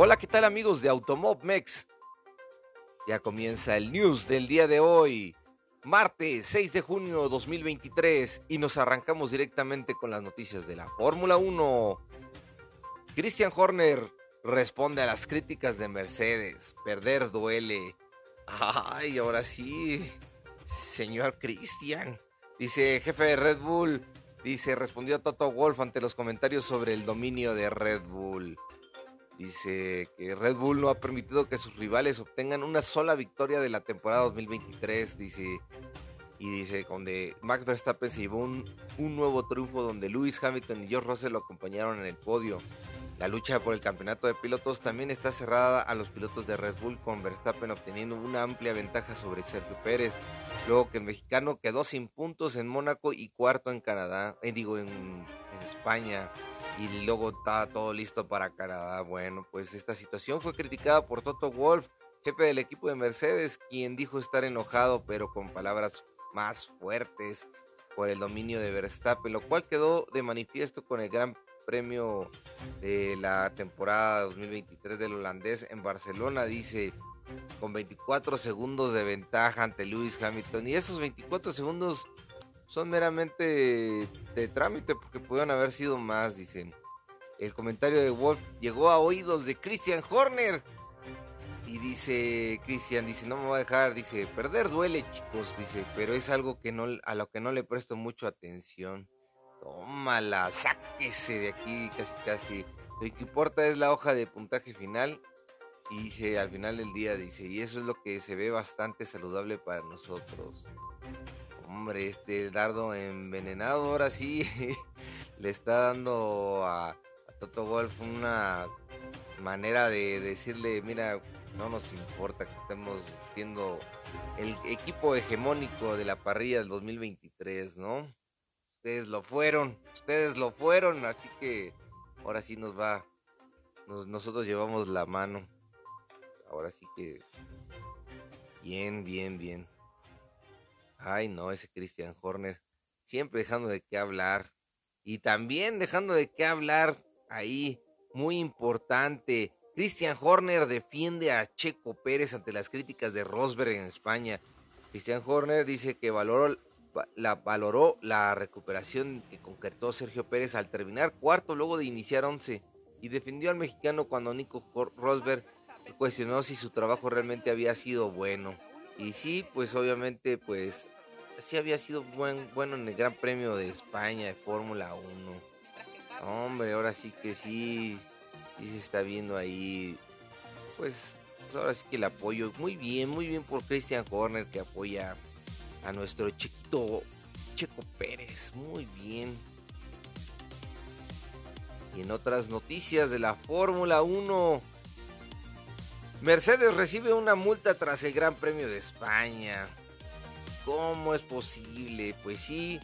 Hola, ¿qué tal amigos de Automob Mex? Ya comienza el news del día de hoy, martes 6 de junio 2023, y nos arrancamos directamente con las noticias de la Fórmula 1. Christian Horner responde a las críticas de Mercedes. Perder duele. Ay, ahora sí, señor Christian. Dice jefe de Red Bull. Dice, respondió Toto Wolf ante los comentarios sobre el dominio de Red Bull. Dice que Red Bull no ha permitido que sus rivales obtengan una sola victoria de la temporada 2023. Dice, y dice, donde Max Verstappen se llevó un, un nuevo triunfo donde Lewis Hamilton y George Russell lo acompañaron en el podio. La lucha por el campeonato de pilotos también está cerrada a los pilotos de Red Bull con Verstappen obteniendo una amplia ventaja sobre Sergio Pérez. Luego que el mexicano quedó sin puntos en Mónaco y cuarto en Canadá, eh, digo en, en España y luego está todo listo para Canadá. Bueno, pues esta situación fue criticada por Toto Wolf, jefe del equipo de Mercedes, quien dijo estar enojado pero con palabras más fuertes por el dominio de Verstappen, lo cual quedó de manifiesto con el Gran Premio de la temporada 2023 del holandés en Barcelona, dice con 24 segundos de ventaja ante Lewis Hamilton y esos 24 segundos son meramente de trámite porque pudieron haber sido más, dicen. El comentario de Wolf llegó a oídos de Christian Horner. Y dice Christian, dice, no me voy a dejar, dice, perder duele, chicos, dice, pero es algo que no, a lo que no le presto mucho atención. Tómala, sáquese de aquí casi casi. Lo que importa es la hoja de puntaje final. Y dice, al final del día, dice, y eso es lo que se ve bastante saludable para nosotros. Hombre, este dardo envenenado ahora sí le está dando a, Toto Wolf una manera de decirle, mira, no nos importa que estemos siendo el equipo hegemónico de la parrilla del 2023, ¿no? Ustedes lo fueron, ustedes lo fueron, así que ahora sí nos va, nos, nosotros llevamos la mano. Ahora sí que bien, bien, bien. Ay, no, ese Christian Horner. Siempre dejando de qué hablar. Y también dejando de qué hablar ahí. Muy importante. Christian Horner defiende a Checo Pérez ante las críticas de Rosberg en España. Christian Horner dice que valoró la, valoró la recuperación que concretó Sergio Pérez al terminar cuarto luego de iniciar once y defendió al mexicano cuando Nico Rosberg cuestionó si su trabajo realmente había sido bueno. Y sí, pues obviamente, pues sí había sido buen, bueno en el Gran Premio de España de Fórmula 1. Hombre, ahora sí que sí, sí se está viendo ahí. Pues, ahora sí que el apoyo. Muy bien, muy bien por Christian Horner que apoya a nuestro chiquito Checo Pérez. Muy bien. Y en otras noticias de la Fórmula 1. Mercedes recibe una multa tras el Gran Premio de España. ¿Cómo es posible? Pues sí,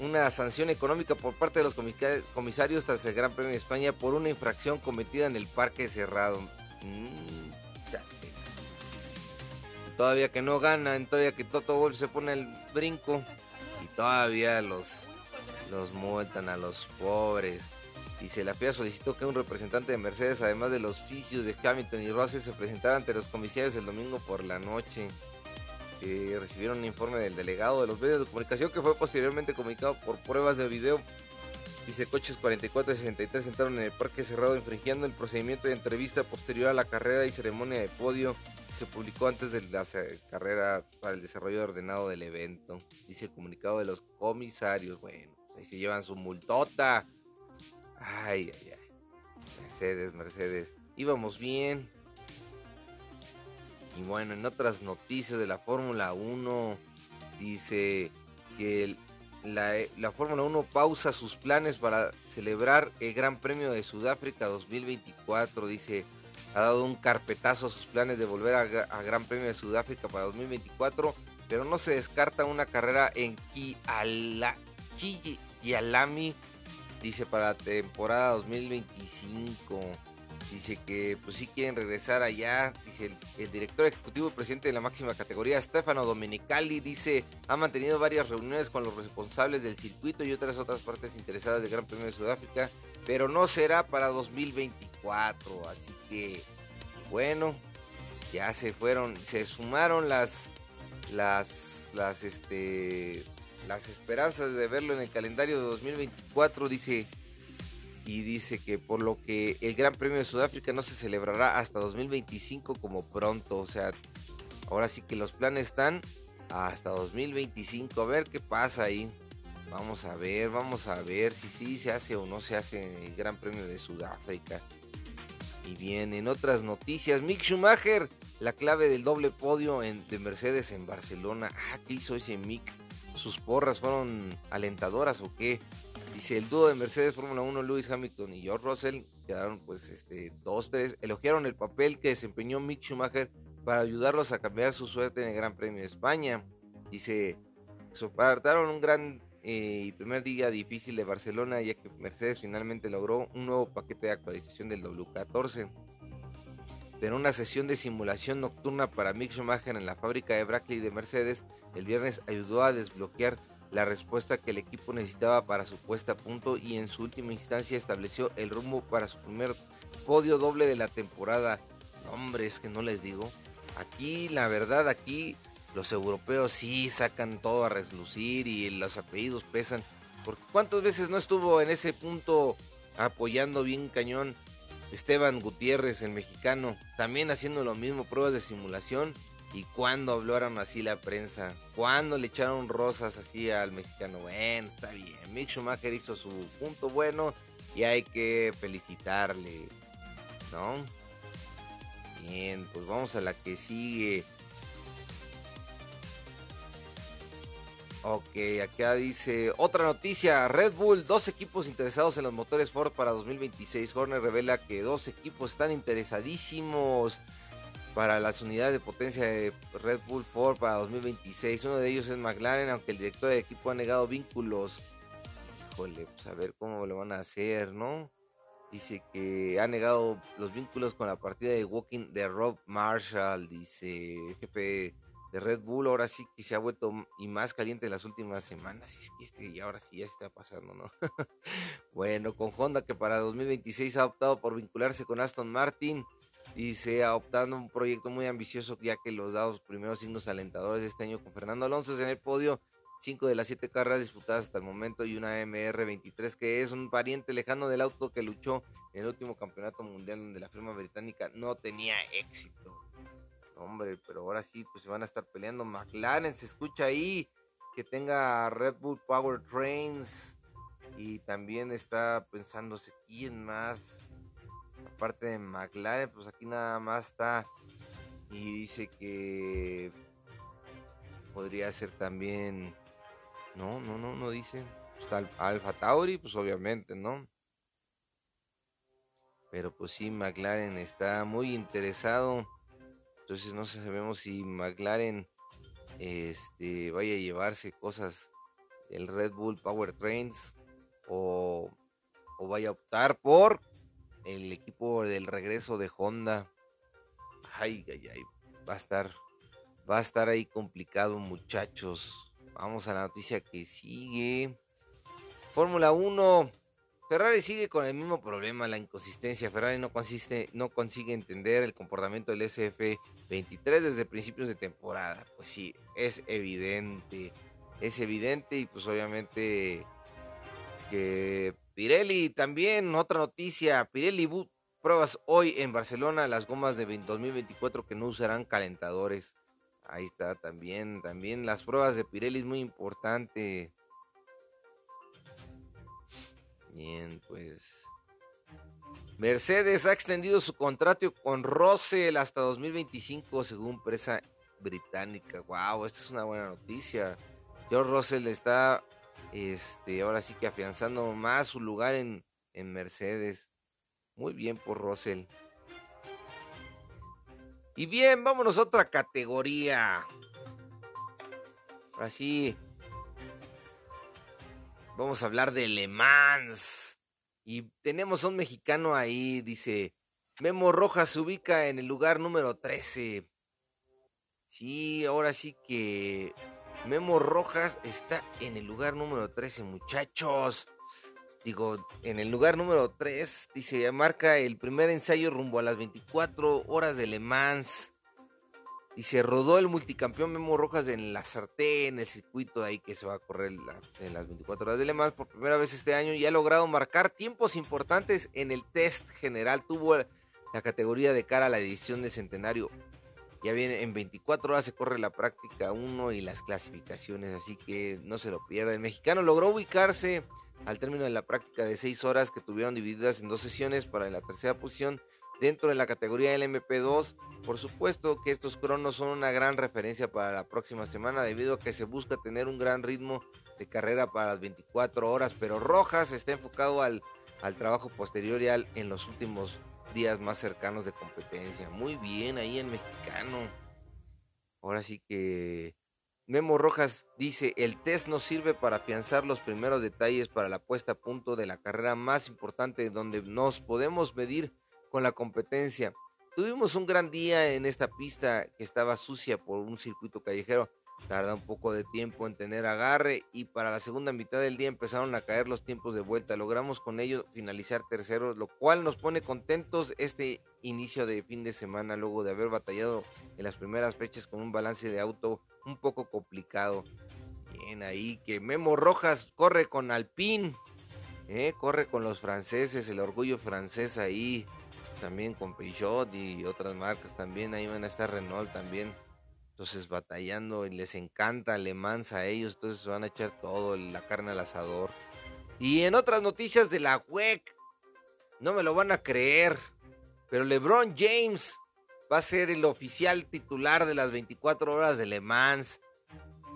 una sanción económica por parte de los comisarios tras el Gran Premio de España por una infracción cometida en el parque cerrado. Mm, todavía que no ganan, todavía que Toto Wolf se pone el brinco y todavía los, los multan a los pobres. Dice, la FIA solicitó que un representante de Mercedes, además de los fisios de Hamilton y Russell, se presentara ante los comisarios el domingo por la noche. Que recibieron un informe del delegado de los medios de comunicación que fue posteriormente comunicado por pruebas de video. Dice, coches 44 y 63 entraron en el parque cerrado infringiendo el procedimiento de entrevista posterior a la carrera y ceremonia de podio que se publicó antes de la carrera para el desarrollo ordenado del evento. Dice el comunicado de los comisarios. Bueno, ahí se llevan su multota. Ay, ay, ay. Mercedes, Mercedes. Íbamos bien. Y bueno, en otras noticias de la Fórmula 1, dice que la, la Fórmula 1 pausa sus planes para celebrar el Gran Premio de Sudáfrica 2024. Dice, ha dado un carpetazo a sus planes de volver a, Gran Premio de Sudáfrica para 2024, pero no se descarta una carrera en Kialami dice para la temporada 2025. Dice que pues sí quieren regresar allá. Dice el, director ejecutivo y presidente de la máxima categoría, Stefano Domenicali, dice ha mantenido varias reuniones con los responsables del circuito y otras otras partes interesadas del Gran Premio de Sudáfrica, pero no será para 2024. Así que bueno, ya se fueron, se sumaron las las las este las esperanzas de verlo en el calendario de 2024, dice y dice que por lo que el Gran Premio de Sudáfrica no se celebrará hasta 2025 como pronto, o sea, ahora sí que los planes están hasta 2025, a ver qué pasa ahí. Vamos a ver, vamos a ver si sí se hace o no se hace el Gran Premio de Sudáfrica. Y bien, en otras noticias, Mick Schumacher, la clave del doble podio de Mercedes en Barcelona. Ah, ¿qué hizo ese Mick? ¿Sus porras fueron alentadoras o qué? Dice el dúo de Mercedes Fórmula 1, Lewis Hamilton y George Russell, quedaron pues este 2-3, elogiaron el papel que desempeñó Mick Schumacher para ayudarlos a cambiar su suerte en el Gran Premio de España. Dice, soportaron un gran eh, y primer día difícil de Barcelona ya que Mercedes finalmente logró un nuevo paquete de actualización del W14. Pero una sesión de simulación nocturna para Mick Schumacher en la fábrica de Brackley de Mercedes el viernes ayudó a desbloquear la respuesta que el equipo necesitaba para su puesta a punto y en su última instancia estableció el rumbo para su primer podio doble de la temporada. Hombre, es que no les digo. Aquí, la verdad, aquí los europeos sí sacan todo a reslucir y los apellidos pesan. Porque ¿Cuántas veces no estuvo en ese punto apoyando bien cañón Esteban Gutiérrez, el mexicano? También haciendo lo mismo, pruebas de simulación ¿Y cuándo hablaron así la prensa? ¿Cuándo le echaron rosas así al mexicano? Bueno, está bien. Mick Schumacher hizo su punto bueno y hay que felicitarle. ¿No? Bien, pues vamos a la que sigue. Ok, acá dice otra noticia. Red Bull, dos equipos interesados en los motores Ford para 2026. Horner revela que dos equipos están interesadísimos para las unidades de potencia de Red Bull Ford para 2026. Uno de ellos es McLaren, aunque el director de equipo ha negado vínculos. Híjole, pues a ver cómo lo van a hacer, ¿no? Dice que ha negado los vínculos con la partida de Walking de Rob Marshall, dice jefe de Red Bull. Ahora sí que se ha vuelto y más caliente en las últimas semanas. Y, este, y ahora sí ya está pasando, ¿no? bueno, con Honda que para 2026 ha optado por vincularse con Aston Martin y se optando un proyecto muy ambicioso ya que los dados primeros signos alentadores de este año con Fernando Alonso en el podio, cinco de las siete carreras disputadas hasta el momento y una MR23 que es un pariente lejano del auto que luchó en el último campeonato mundial donde la firma británica no tenía éxito. Hombre, pero ahora sí, pues se van a estar peleando. McLaren se escucha ahí que tenga Red Bull Power Trains y también está pensándose quién más parte de McLaren, pues aquí nada más está y dice que podría ser también, no, no, no, no dice, está Alfa Tauri, pues obviamente, ¿no? Pero pues sí, McLaren está muy interesado. Entonces no sabemos si McLaren este, vaya a llevarse cosas del Red Bull Power Trains o, o vaya a optar por el equipo del regreso de Honda. Ay, ay, ay, va a estar, va a estar ahí complicado, muchachos. Vamos a la noticia que sigue. Fórmula 1. Ferrari sigue con el mismo problema, la inconsistencia. Ferrari no, consiste, no consigue entender el comportamiento del SF23 desde principios de temporada. Pues sí, es evidente. Es evidente y pues obviamente que Pirelli también, otra noticia, Pirelli pruebas hoy en Barcelona las gomas de 2024 que no usarán calentadores. Ahí está también, también las pruebas de Pirelli es muy importante. Bien, pues Mercedes ha extendido su contrato con Russell hasta 2025 según presa británica. Wow, esta es una buena noticia. George Russell está este, ahora sí que afianzando más su lugar en, en Mercedes. Muy bien por Russell. Y bien, vámonos a otra categoría. Así. Vamos a hablar de Le Mans. Y tenemos a un mexicano ahí, dice Memo Rojas se ubica en el lugar número 13. Sí, ahora sí que Memo Rojas está en el lugar número 13, muchachos. Digo, en el lugar número 3, dice, marca el primer ensayo rumbo a las 24 horas de Le Mans. Y se rodó el multicampeón Memo Rojas en la sartén, en el circuito de ahí que se va a correr en las 24 horas de Le Mans por primera vez este año y ha logrado marcar tiempos importantes en el test general. Tuvo la categoría de cara a la edición de centenario. Ya viene en 24 horas se corre la práctica 1 y las clasificaciones, así que no se lo pierda. El mexicano logró ubicarse al término de la práctica de 6 horas que tuvieron divididas en dos sesiones para la tercera posición dentro de la categoría LMP2. Por supuesto que estos cronos son una gran referencia para la próxima semana debido a que se busca tener un gran ritmo de carrera para las 24 horas, pero Rojas está enfocado al, al trabajo posterior en los últimos días más cercanos de competencia. Muy bien ahí en mexicano. Ahora sí que Memo Rojas dice, el test nos sirve para afianzar los primeros detalles para la puesta a punto de la carrera más importante donde nos podemos medir con la competencia. Tuvimos un gran día en esta pista que estaba sucia por un circuito callejero. Tarda un poco de tiempo en tener agarre y para la segunda mitad del día empezaron a caer los tiempos de vuelta. Logramos con ello finalizar terceros, lo cual nos pone contentos este inicio de fin de semana luego de haber batallado en las primeras fechas con un balance de auto un poco complicado. Bien ahí que Memo Rojas corre con Alpine, eh, corre con los franceses, el orgullo francés ahí también con Peugeot y otras marcas también, ahí van a estar Renault también. Entonces batallando y les encanta Le Mans a ellos, entonces van a echar todo, la carne al asador. Y en otras noticias de la WEC, no me lo van a creer, pero LeBron James va a ser el oficial titular de las 24 horas de Le Mans.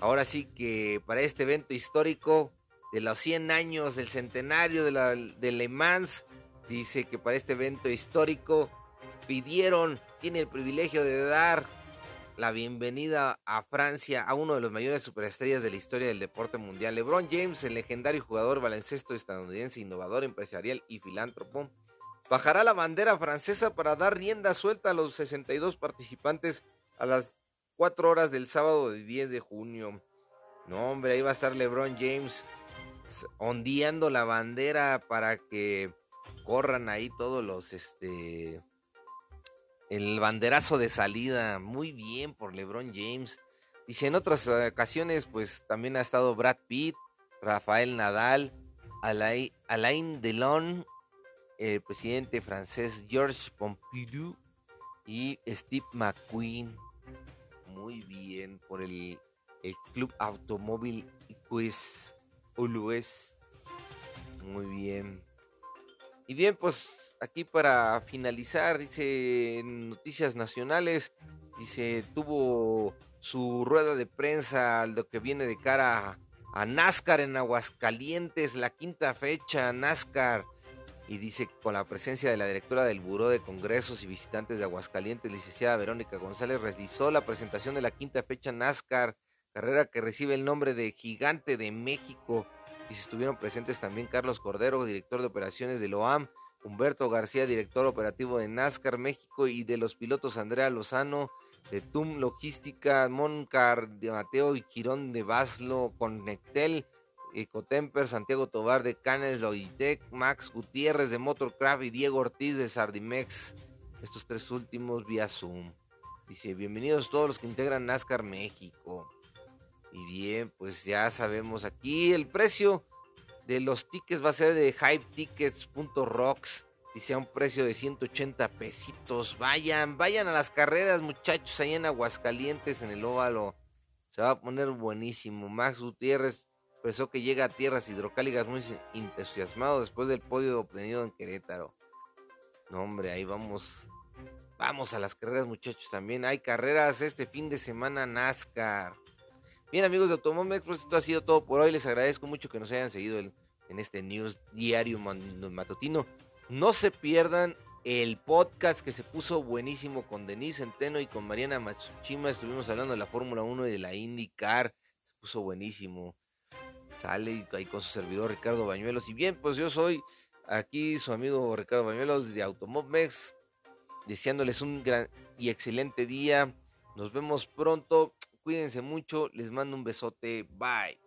Ahora sí que para este evento histórico de los 100 años del centenario de, la, de Le Mans, Dice que para este evento histórico pidieron, tiene el privilegio de dar la bienvenida a Francia a uno de los mayores superestrellas de la historia del deporte mundial. LeBron James, el legendario jugador baloncesto estadounidense, innovador, empresarial y filántropo, bajará la bandera francesa para dar rienda suelta a los 62 participantes a las 4 horas del sábado de 10 de junio. No, hombre, ahí va a estar LeBron James ondeando la bandera para que corran ahí todos los, este, el banderazo de salida, muy bien por LeBron James. Dice, en otras ocasiones, pues también ha estado Brad Pitt, Rafael Nadal, Alain, Alain Delon, el presidente francés Georges Pompidou y Steve McQueen. Muy bien por el, el Club Automóvil Quiz Ulues. Muy bien. Y bien, pues aquí para finalizar, dice Noticias Nacionales, dice, tuvo su rueda de prensa, lo que viene de cara a, NASCAR en Aguascalientes, la quinta fecha, NASCAR. Y dice con la presencia de la directora del Buró de Congresos y Visitantes de Aguascalientes, licenciada Verónica González, realizó la presentación de la quinta fecha NASCAR, carrera que recibe el nombre de Gigante de México y estuvieron presentes también Carlos Cordero, director de operaciones de LOAM, Humberto García, director operativo de NASCAR México y de los pilotos Andrea Lozano, de TUM Logística, Moncar, de Mateo y Quirón de Baslo, Connectel, Ecotemper, Santiago Tobar de Canes, Logitech, Max Gutiérrez de Motorcraft y Diego Ortiz de Sardimex. Estos tres últimos vía Zoom. Dice, bienvenidos todos los que integran NASCAR México. Y bien, pues ya sabemos aquí el precio de los tickets va a ser de hypetickets.rocks. Dice a un precio de 180 pesitos. Vayan, vayan a las carreras, muchachos, ahí en Aguascalientes, en el óvalo. Se va a poner buenísimo. Max Gutiérrez expresó que llega a tierras hidrocálidas muy entusiasmado después del podio obtenido en Querétaro. No, hombre, ahí vamos. Vamos a las carreras, muchachos, también. Hay carreras este fin de semana NASCAR. Bien, amigos de Automóvil pues esto ha sido todo por hoy. Les agradezco mucho que nos hayan seguido en este news diario matutino. No se pierdan el podcast que se puso buenísimo con Denise Centeno y con Mariana Matsushima. Estuvimos hablando de la Fórmula 1 y de la IndyCar. Se puso buenísimo. Sale ahí con su servidor Ricardo Bañuelos. Y bien, pues yo soy aquí su amigo Ricardo Bañuelos de Automovex. deseándoles un gran y excelente día. Nos vemos pronto. Cuídense mucho. Les mando un besote. Bye.